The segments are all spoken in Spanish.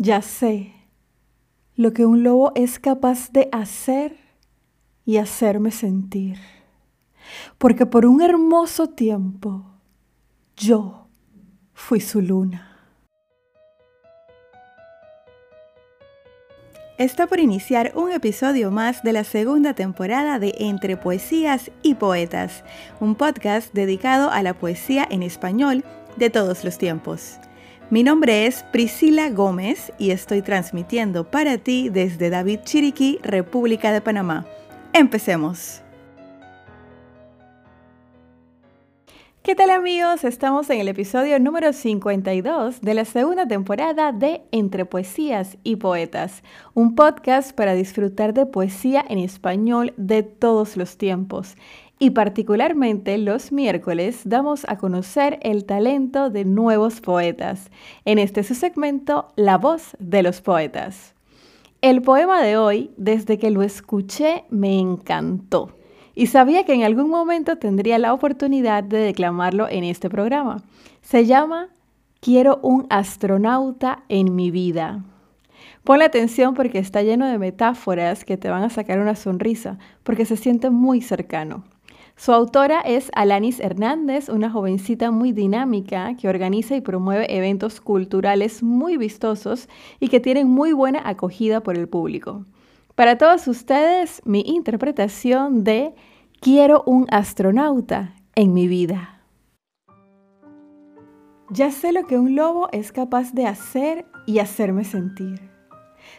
Ya sé lo que un lobo es capaz de hacer y hacerme sentir. Porque por un hermoso tiempo yo fui su luna. Está por iniciar un episodio más de la segunda temporada de Entre Poesías y Poetas, un podcast dedicado a la poesía en español de todos los tiempos. Mi nombre es Priscila Gómez y estoy transmitiendo para ti desde David Chiriquí, República de Panamá. Empecemos. ¿Qué tal amigos? Estamos en el episodio número 52 de la segunda temporada de Entre Poesías y Poetas, un podcast para disfrutar de poesía en español de todos los tiempos y particularmente los miércoles damos a conocer el talento de nuevos poetas. En este su segmento, La voz de los poetas. El poema de hoy, desde que lo escuché, me encantó y sabía que en algún momento tendría la oportunidad de declamarlo en este programa. Se llama Quiero un astronauta en mi vida. Ponle atención porque está lleno de metáforas que te van a sacar una sonrisa, porque se siente muy cercano. Su autora es Alanis Hernández, una jovencita muy dinámica que organiza y promueve eventos culturales muy vistosos y que tienen muy buena acogida por el público. Para todos ustedes, mi interpretación de Quiero un astronauta en mi vida. Ya sé lo que un lobo es capaz de hacer y hacerme sentir.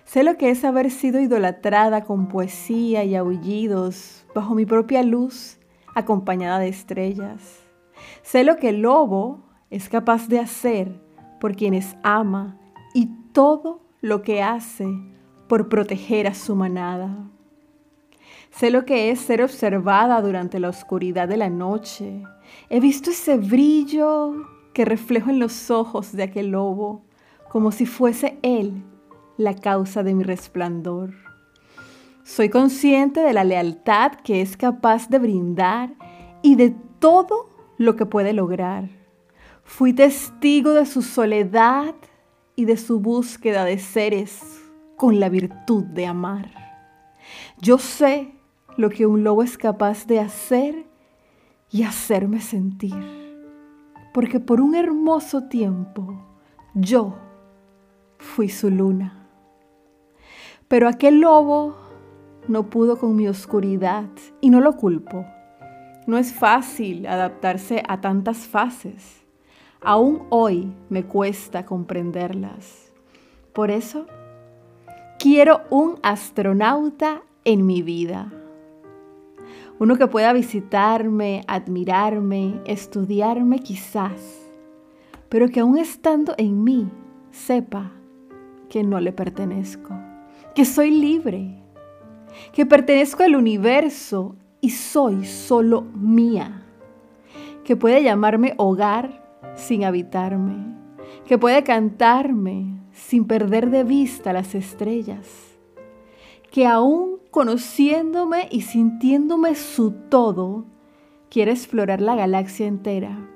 Sé lo que es haber sido idolatrada con poesía y aullidos bajo mi propia luz acompañada de estrellas. Sé lo que el lobo es capaz de hacer por quienes ama y todo lo que hace por proteger a su manada. Sé lo que es ser observada durante la oscuridad de la noche. He visto ese brillo que reflejo en los ojos de aquel lobo, como si fuese él la causa de mi resplandor. Soy consciente de la lealtad que es capaz de brindar y de todo lo que puede lograr. Fui testigo de su soledad y de su búsqueda de seres con la virtud de amar. Yo sé lo que un lobo es capaz de hacer y hacerme sentir, porque por un hermoso tiempo yo fui su luna. Pero aquel lobo no pudo con mi oscuridad y no lo culpo. No es fácil adaptarse a tantas fases. Aún hoy me cuesta comprenderlas. Por eso, quiero un astronauta en mi vida. Uno que pueda visitarme, admirarme, estudiarme quizás, pero que aún estando en mí sepa que no le pertenezco, que soy libre, que pertenezco al universo y soy solo mía, que puede llamarme hogar sin habitarme, que puede cantarme sin perder de vista las estrellas, que aún conociéndome y sintiéndome su todo, quiere explorar la galaxia entera,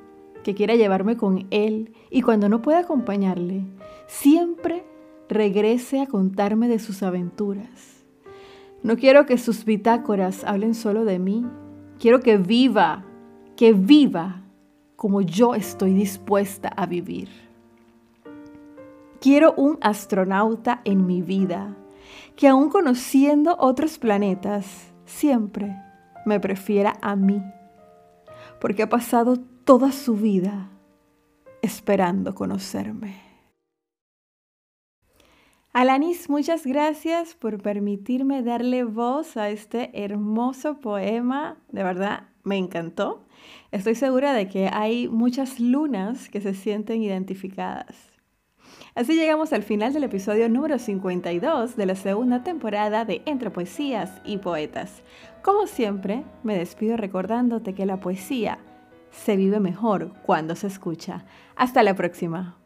que quiera llevarme con él y cuando no pueda acompañarle, siempre regrese a contarme de sus aventuras no quiero que sus bitácoras hablen solo de mí. Quiero que viva, que viva como yo estoy dispuesta a vivir. Quiero un astronauta en mi vida que aún conociendo otros planetas, siempre me prefiera a mí, porque ha pasado toda su vida esperando conocerme. Alanis, muchas gracias por permitirme darle voz a este hermoso poema. De verdad, me encantó. Estoy segura de que hay muchas lunas que se sienten identificadas. Así llegamos al final del episodio número 52 de la segunda temporada de Entre Poesías y Poetas. Como siempre, me despido recordándote que la poesía se vive mejor cuando se escucha. Hasta la próxima.